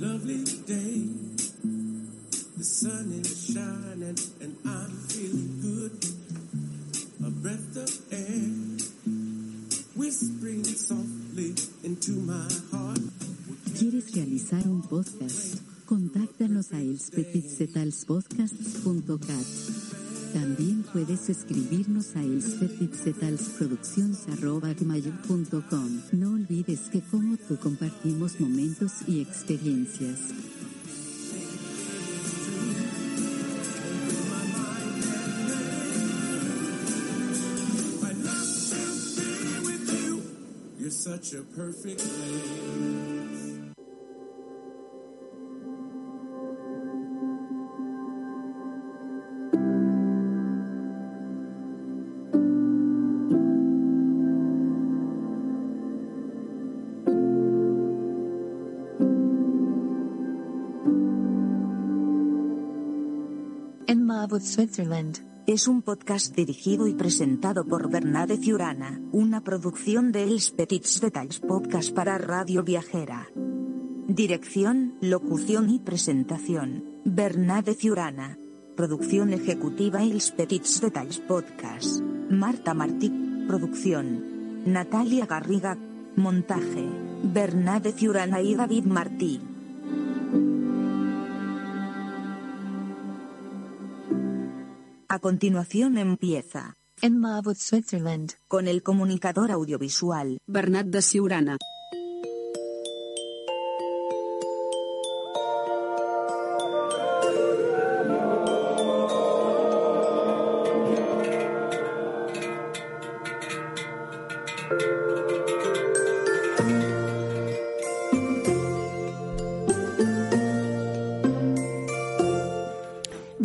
lovely day. The sun is shining and I'm feeling good. A breath of air whispering softly into my heart. ¿Quieres realizar un podcast? Contáctanos a. Puedes escribirnos a elspetitzetalsproducciones.com. No olvides que como tú compartimos momentos y experiencias. Such a perfect. Emma Abbott Switzerland. Es un podcast dirigido y presentado por Bernade Ciurana, una producción de Els Petits Detalls Podcast para Radio Viajera. Dirección, locución y presentación, Bernade Ciurana. Producción ejecutiva Els Petits Detalls Podcast. Marta Martí, producción. Natalia Garriga, montaje. Bernade Ciurana y David Martí. A continuación empieza, Emma Switzerland. con el comunicador audiovisual. Bernat de Siurana.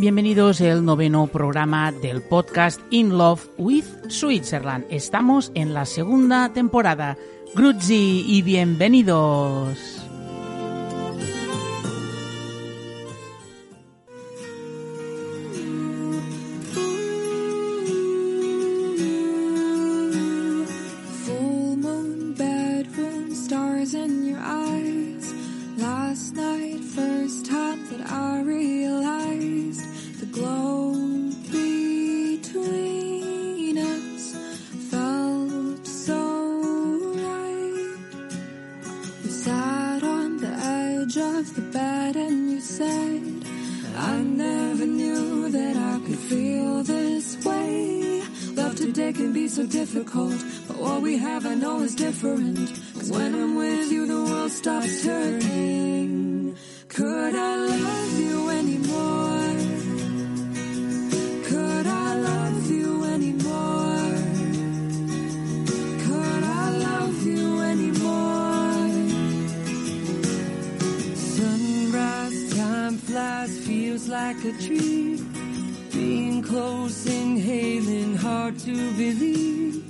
Bienvenidos al noveno programa del podcast In Love with Switzerland. Estamos en la segunda temporada. Gruzzi y bienvenidos. Of the bed and you said, I never knew that I could feel this way. Love today can be so difficult, but what we have I know is different. Cause when I'm with you, the world stops turning. Could I love you a dream. Being close, inhaling, hard to believe.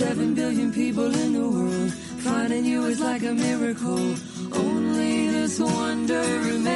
Seven billion people in the world, finding you is like a miracle. Only this wonder remains.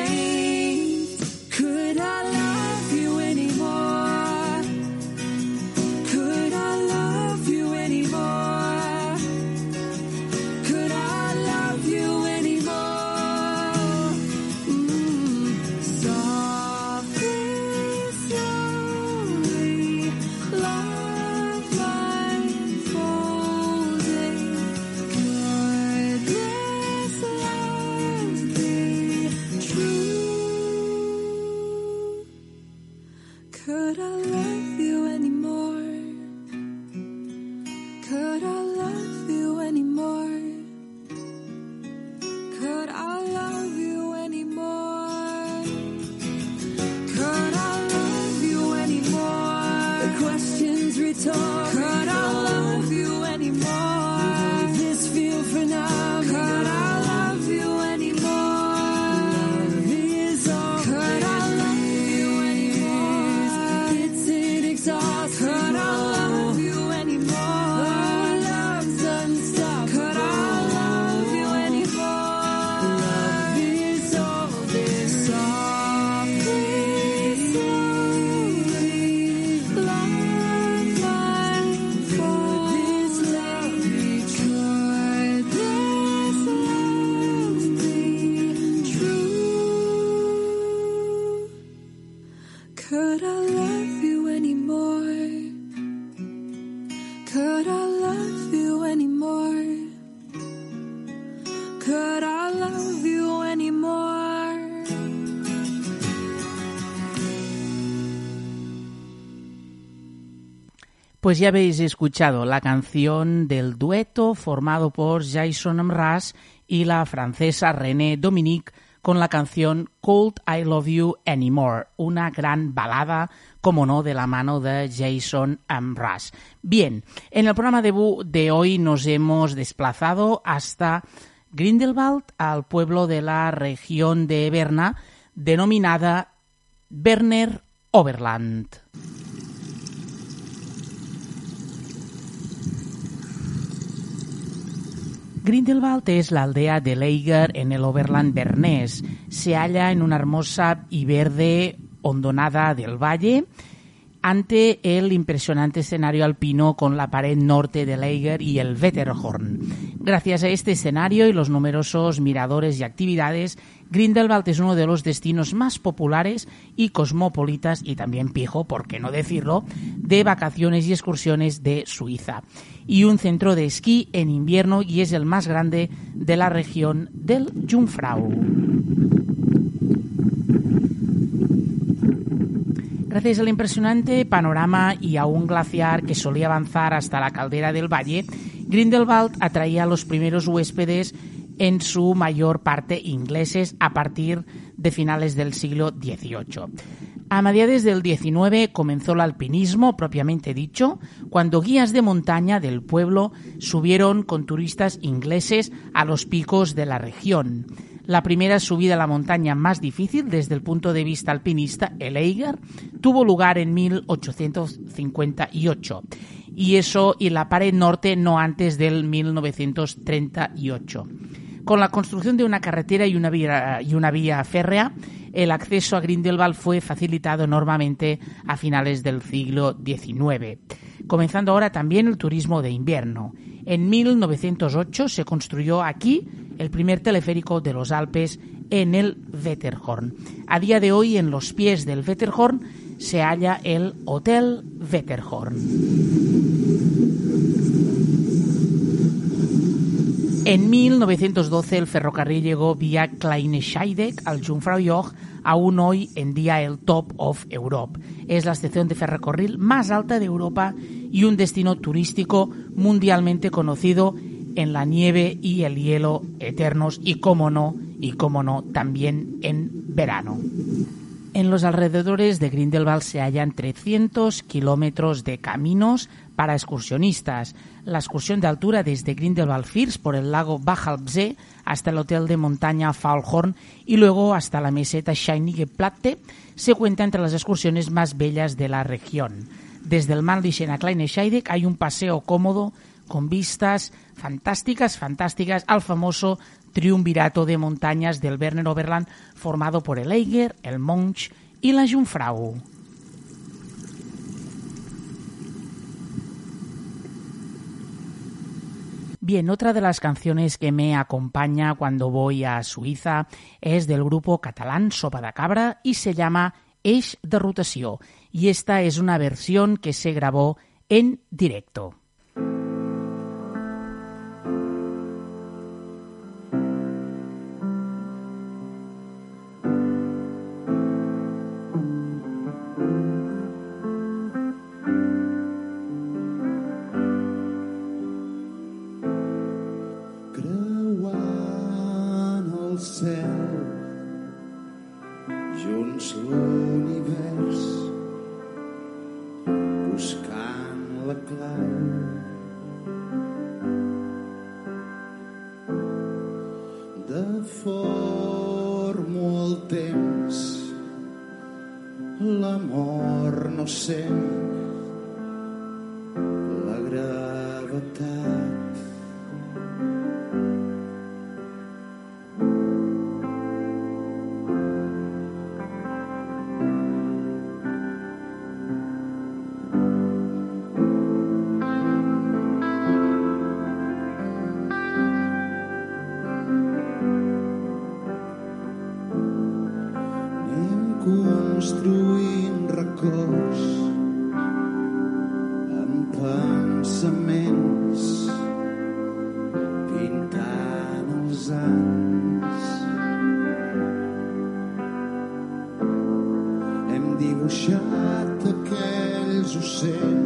Pues ya habéis escuchado la canción del dueto formado por Jason Mraz y la francesa René Dominique con la canción Cold I Love You Anymore, una gran balada, como no, de la mano de Jason Mraz. Bien, en el programa debut de hoy nos hemos desplazado hasta Grindelwald, al pueblo de la región de Berna, denominada Berner Oberland. Grindelwald es la aldea de Leiger en el Oberland bernés. Se halla en una hermosa y verde hondonada del valle ante el impresionante escenario alpino con la pared norte de Leiger y el Wetterhorn. Gracias a este escenario y los numerosos miradores y actividades, Grindelwald es uno de los destinos más populares y cosmopolitas y también pijo, por qué no decirlo, de vacaciones y excursiones de Suiza y un centro de esquí en invierno y es el más grande de la región del Jungfrau. Gracias al impresionante panorama y a un glaciar que solía avanzar hasta la caldera del valle, Grindelwald atraía a los primeros huéspedes en su mayor parte ingleses a partir de finales del siglo XVIII. A mediados del XIX comenzó el alpinismo propiamente dicho, cuando guías de montaña del pueblo subieron con turistas ingleses a los picos de la región. La primera subida a la montaña más difícil desde el punto de vista alpinista, el Eiger, tuvo lugar en 1858 y eso y la pared norte no antes del 1938. Con la construcción de una carretera y una vía, y una vía férrea, el acceso a Grindelwald fue facilitado enormemente a finales del siglo XIX, comenzando ahora también el turismo de invierno. En 1908 se construyó aquí el primer teleférico de los Alpes en el Wetterhorn. A día de hoy, en los pies del Wetterhorn, se halla el Hotel Wetterhorn. En 1912 el ferrocarril llegó vía Kleine Scheidegg al Jungfraujoch, aún hoy en día el Top of Europe. Es la estación de ferrocarril más alta de Europa y un destino turístico mundialmente conocido en la nieve y el hielo eternos y cómo no, y cómo no, también en verano. En los alrededores de Grindelwald se hallan 300 kilómetros de caminos para excursionistas. La excursión de altura desde Grindelwald First por el lago Bachalbsee hasta el hotel de montaña Faulhorn y luego hasta la meseta Platte se cuenta entre las excursiones más bellas de la región. Desde el Maldischen a Kleine Scheidegg hay un paseo cómodo con vistas fantásticas, fantásticas al famoso triunvirato de montañas del Berner Oberland formado por el Eiger, el Monch y la Jungfrau. Bien, otra de las canciones que me acompaña cuando voy a Suiza es del grupo catalán Sopa de Cabra y se llama Eix de Rotació y esta es una versión que se grabó en directo. yourself, junts universe. Pensaments pintant els anys. Hem dibuixat aquells ocells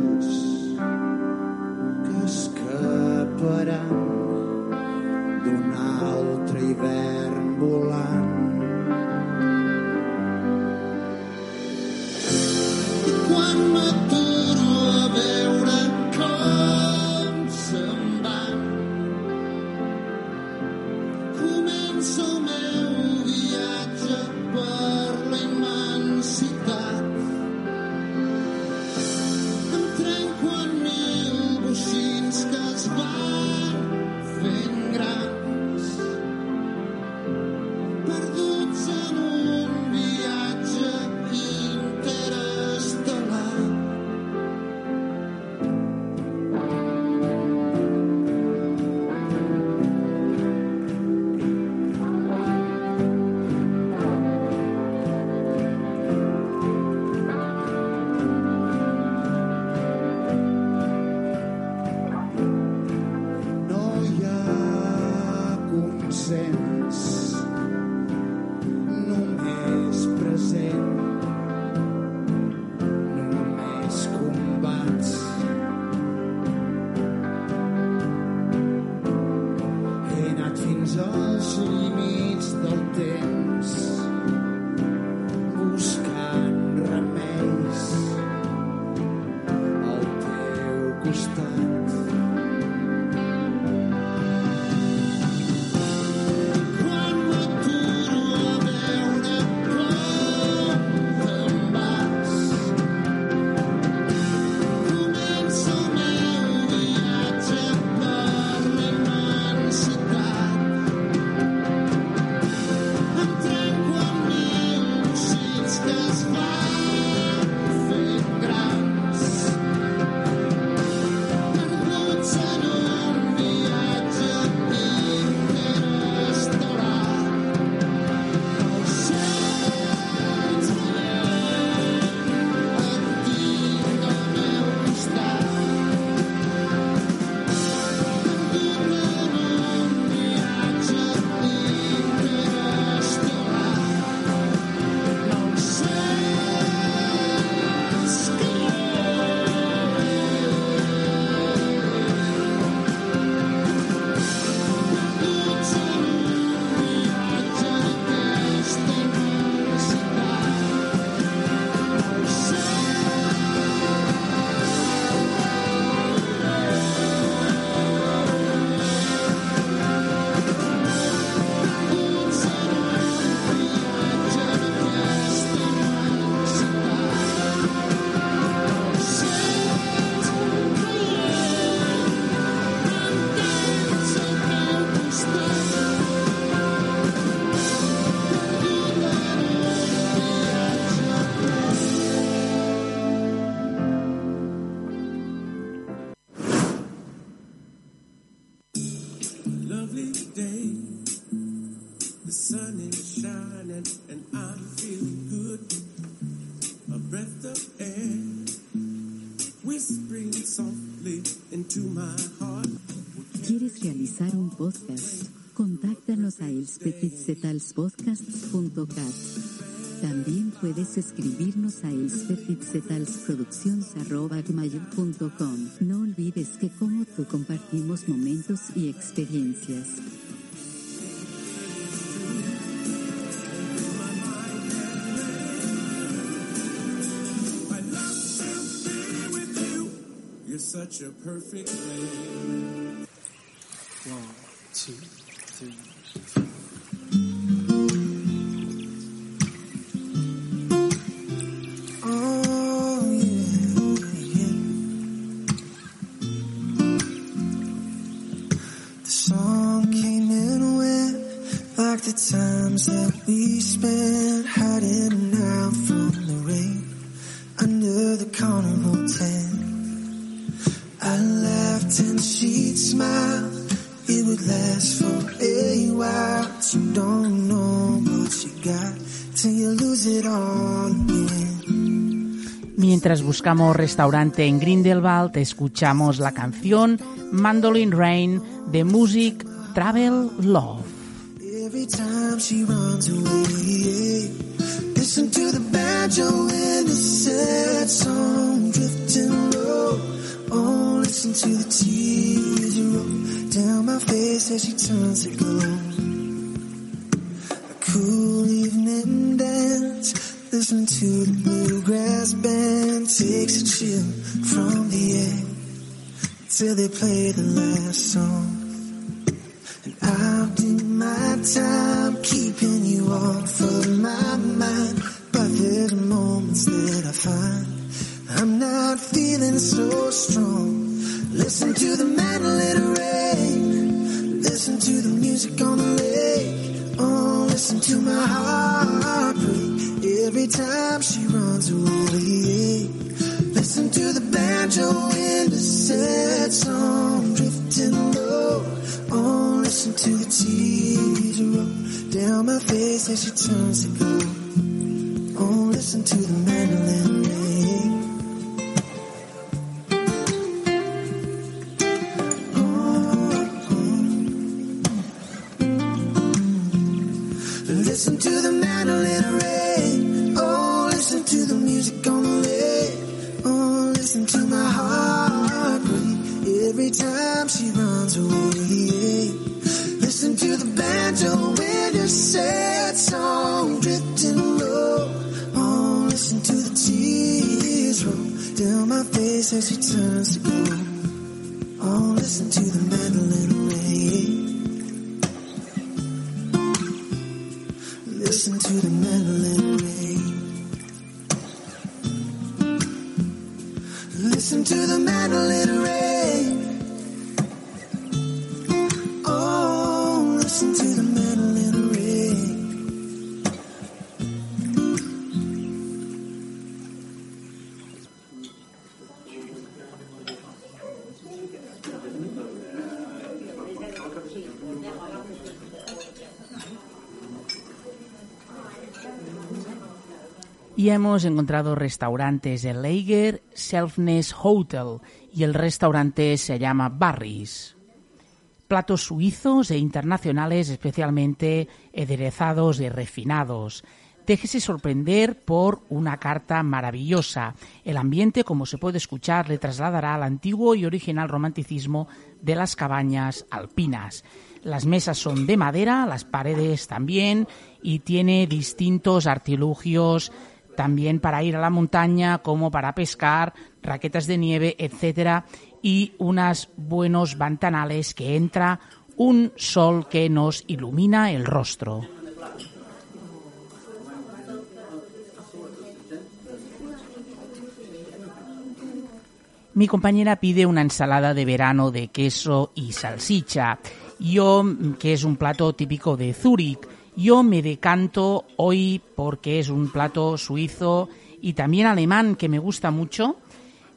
elspetitzetalspodcasts.cat. También puedes escribirnos a elspetitzetalsproducciones.com. No olvides que como tú compartimos momentos y experiencias. You're such a perfect man. One, two, three. The song came and went like the times that we spent hiding out from the rain under the carnival tent. I laughed and she'd smile. It would last Mientras buscamos restaurante en Grindelwald, escuchamos la canción Mandolin Rain de Music Travel Love. Every time she runs away, listen to the banjo and the sad song drifting low. Oh, listen to the tears roll down my face as she turns to gold. A cool evening dance, listen to the bluegrass band takes a chill from the air till they play the last song. And I'll do my time keeping you off of my mind. But there's moments that I find I'm not feeling so strong. Listen to the mandolin rain. Listen to the music on the lake. Oh, listen to my heart every time she runs away. Listen to the banjo in the sad song drifting low. Oh, listen to the tears roll down my face as she turns to go. Oh, listen to the mandolin ring. Listen to the mandolin ring. Every time she runs away. Listen to the banjo with your sad song drifting low. Oh, listen to the tears roll down my face as she turns to go. Oh, listen to the mandolin ring. Listen to the mandolin ring. Listen to the mandolin ring. Y hemos encontrado restaurantes en Lager, Selfness Hotel y el restaurante se llama Barry's. Platos suizos e internacionales especialmente aderezados y refinados. Déjese sorprender por una carta maravillosa. El ambiente, como se puede escuchar, le trasladará al antiguo y original romanticismo de las cabañas alpinas. Las mesas son de madera, las paredes también, y tiene distintos artilugios también para ir a la montaña, como para pescar, raquetas de nieve, etcétera, y unos buenos ventanales que entra un sol que nos ilumina el rostro. Mi compañera pide una ensalada de verano de queso y salsicha. Yo, que es un plato típico de Zúrich, yo me decanto hoy porque es un plato suizo y también alemán que me gusta mucho.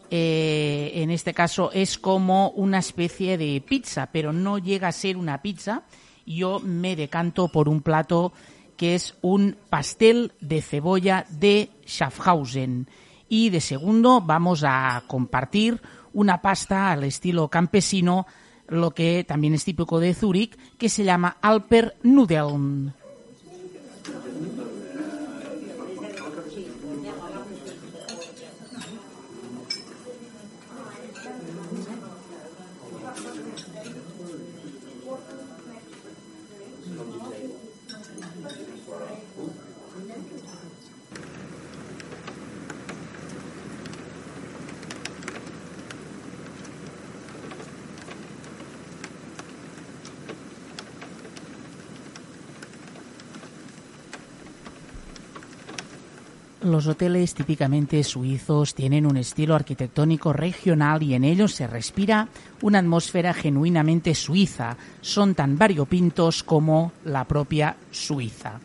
Eh, en este caso es como una especie de pizza, pero no llega a ser una pizza. Yo me decanto por un plato que es un pastel de cebolla de Schaffhausen. Y de segundo vamos a compartir una pasta al estilo campesino, lo que también es típico de Zúrich, que se llama Alper Nudeln. Los hoteles típicamente suizos tienen un estilo arquitectónico regional y en ellos se respira una atmósfera genuinamente suiza. Son tan variopintos como la propia Suiza.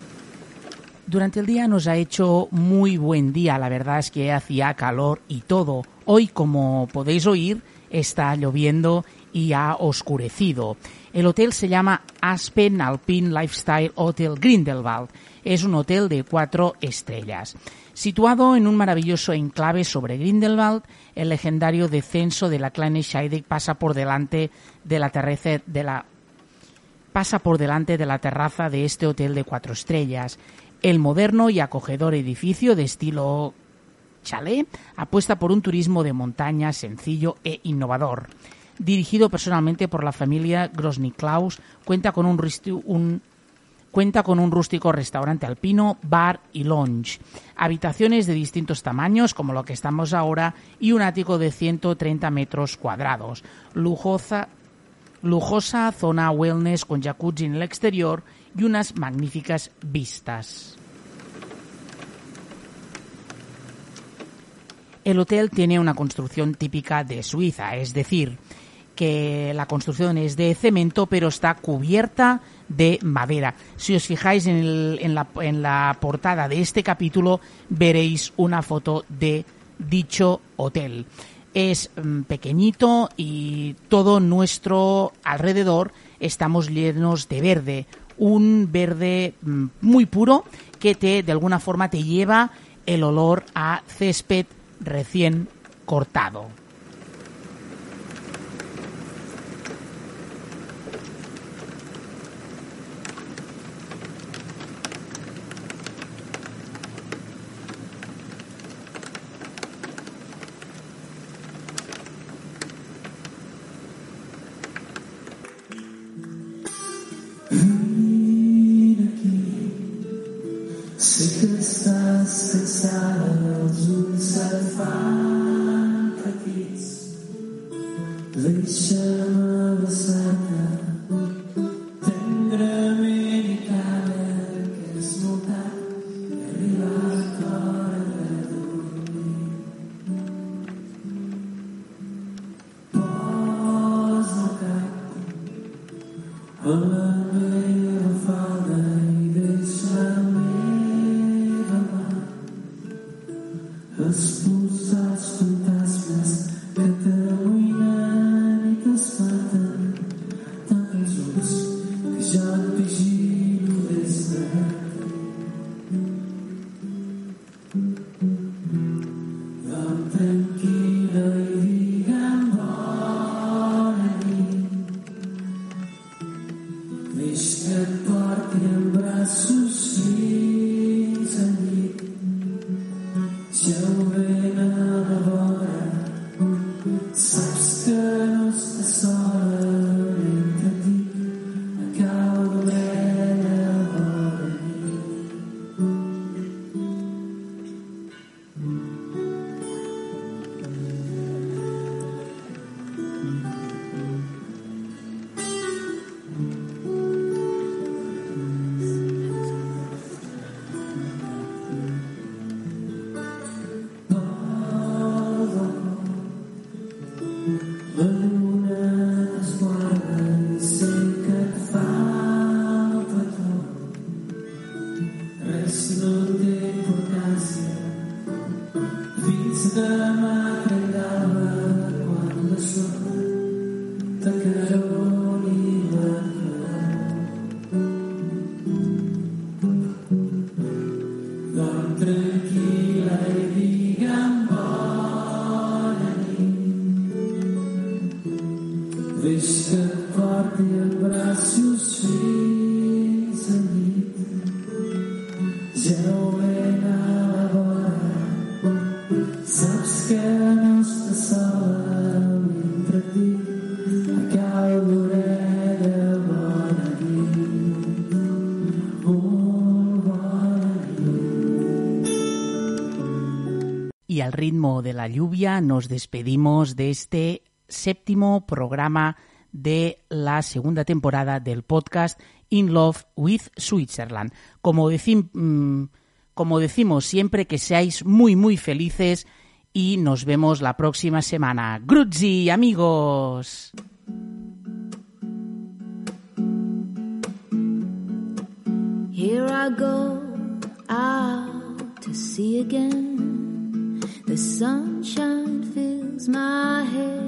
Durante el día nos ha hecho muy buen día, la verdad es que hacía calor y todo. Hoy, como podéis oír, está lloviendo y ha oscurecido. El hotel se llama Aspen Alpine Lifestyle Hotel Grindelwald. Es un hotel de cuatro estrellas. Situado en un maravilloso enclave sobre Grindelwald, el legendario descenso de la Kleine Scheidegg de la de la pasa por delante de la terraza de este hotel de cuatro estrellas. El moderno y acogedor edificio de estilo chalet apuesta por un turismo de montaña sencillo e innovador. Dirigido personalmente por la familia Grosny-Klaus, cuenta con un, un- cuenta con un rústico restaurante alpino, bar y lounge, habitaciones de distintos tamaños, como lo que estamos ahora, y un ático de 130 metros cuadrados, lujosa, lujosa zona wellness con jacuzzi en el exterior y unas magníficas vistas. El hotel tiene una construcción típica de Suiza, es decir, que la construcción es de cemento pero está cubierta de madera. Si os fijáis en, la, la portada de este capítulo veréis una foto de dicho hotel. Es mm, pequeñito y todo nuestro alrededor estamos llenos de verde, un verde mm, muy puro que te de alguna forma te lleva el olor a césped recién cortado. Y al ritmo de la lluvia nos despedimos de este séptimo programa de la segunda temporada del podcast In Love with Switzerland. Mm, como, decimos siempre, que seáis muy, muy felices y nos vemos la próxima semana. Gruzzi, amigos. Here I go out to sea again. The sunshine fills my head.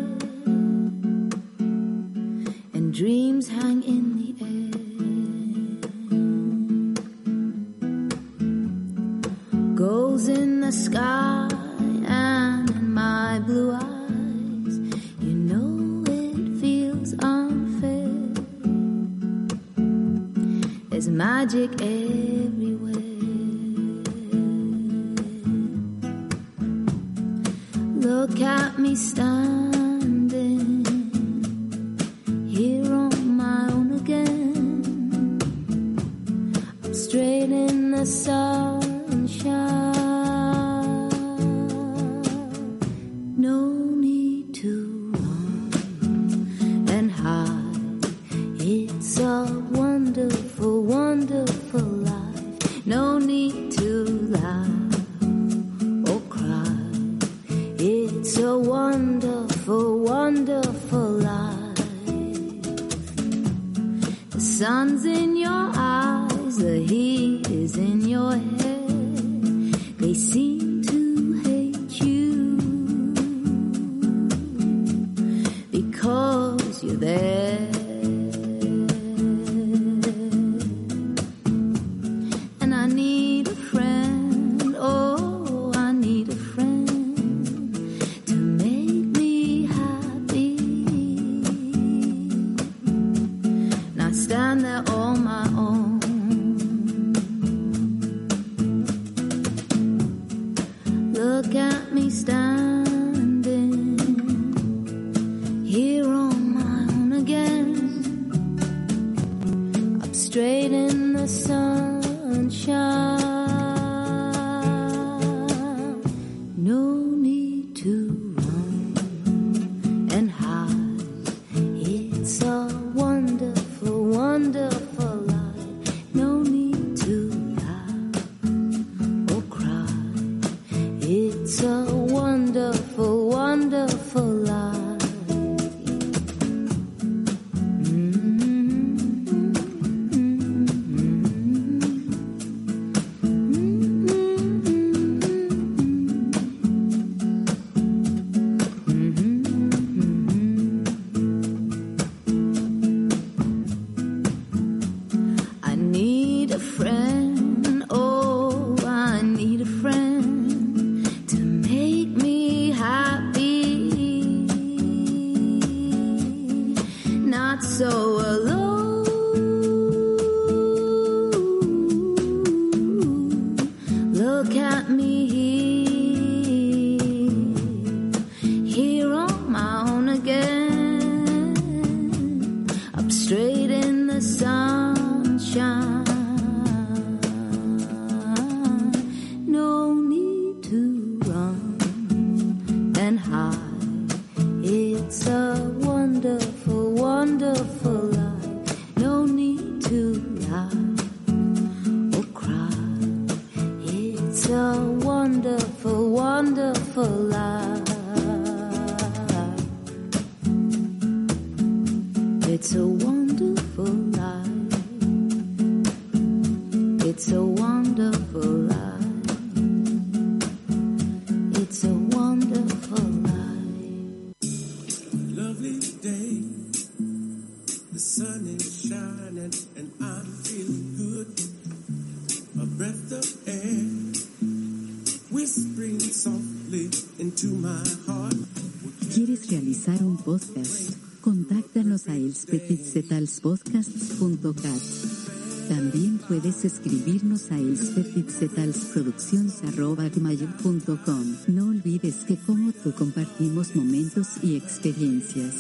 También puedes escribirnos a elspetitzetalsproducciones.com. No olvides que como tú compartimos momentos y experiencias.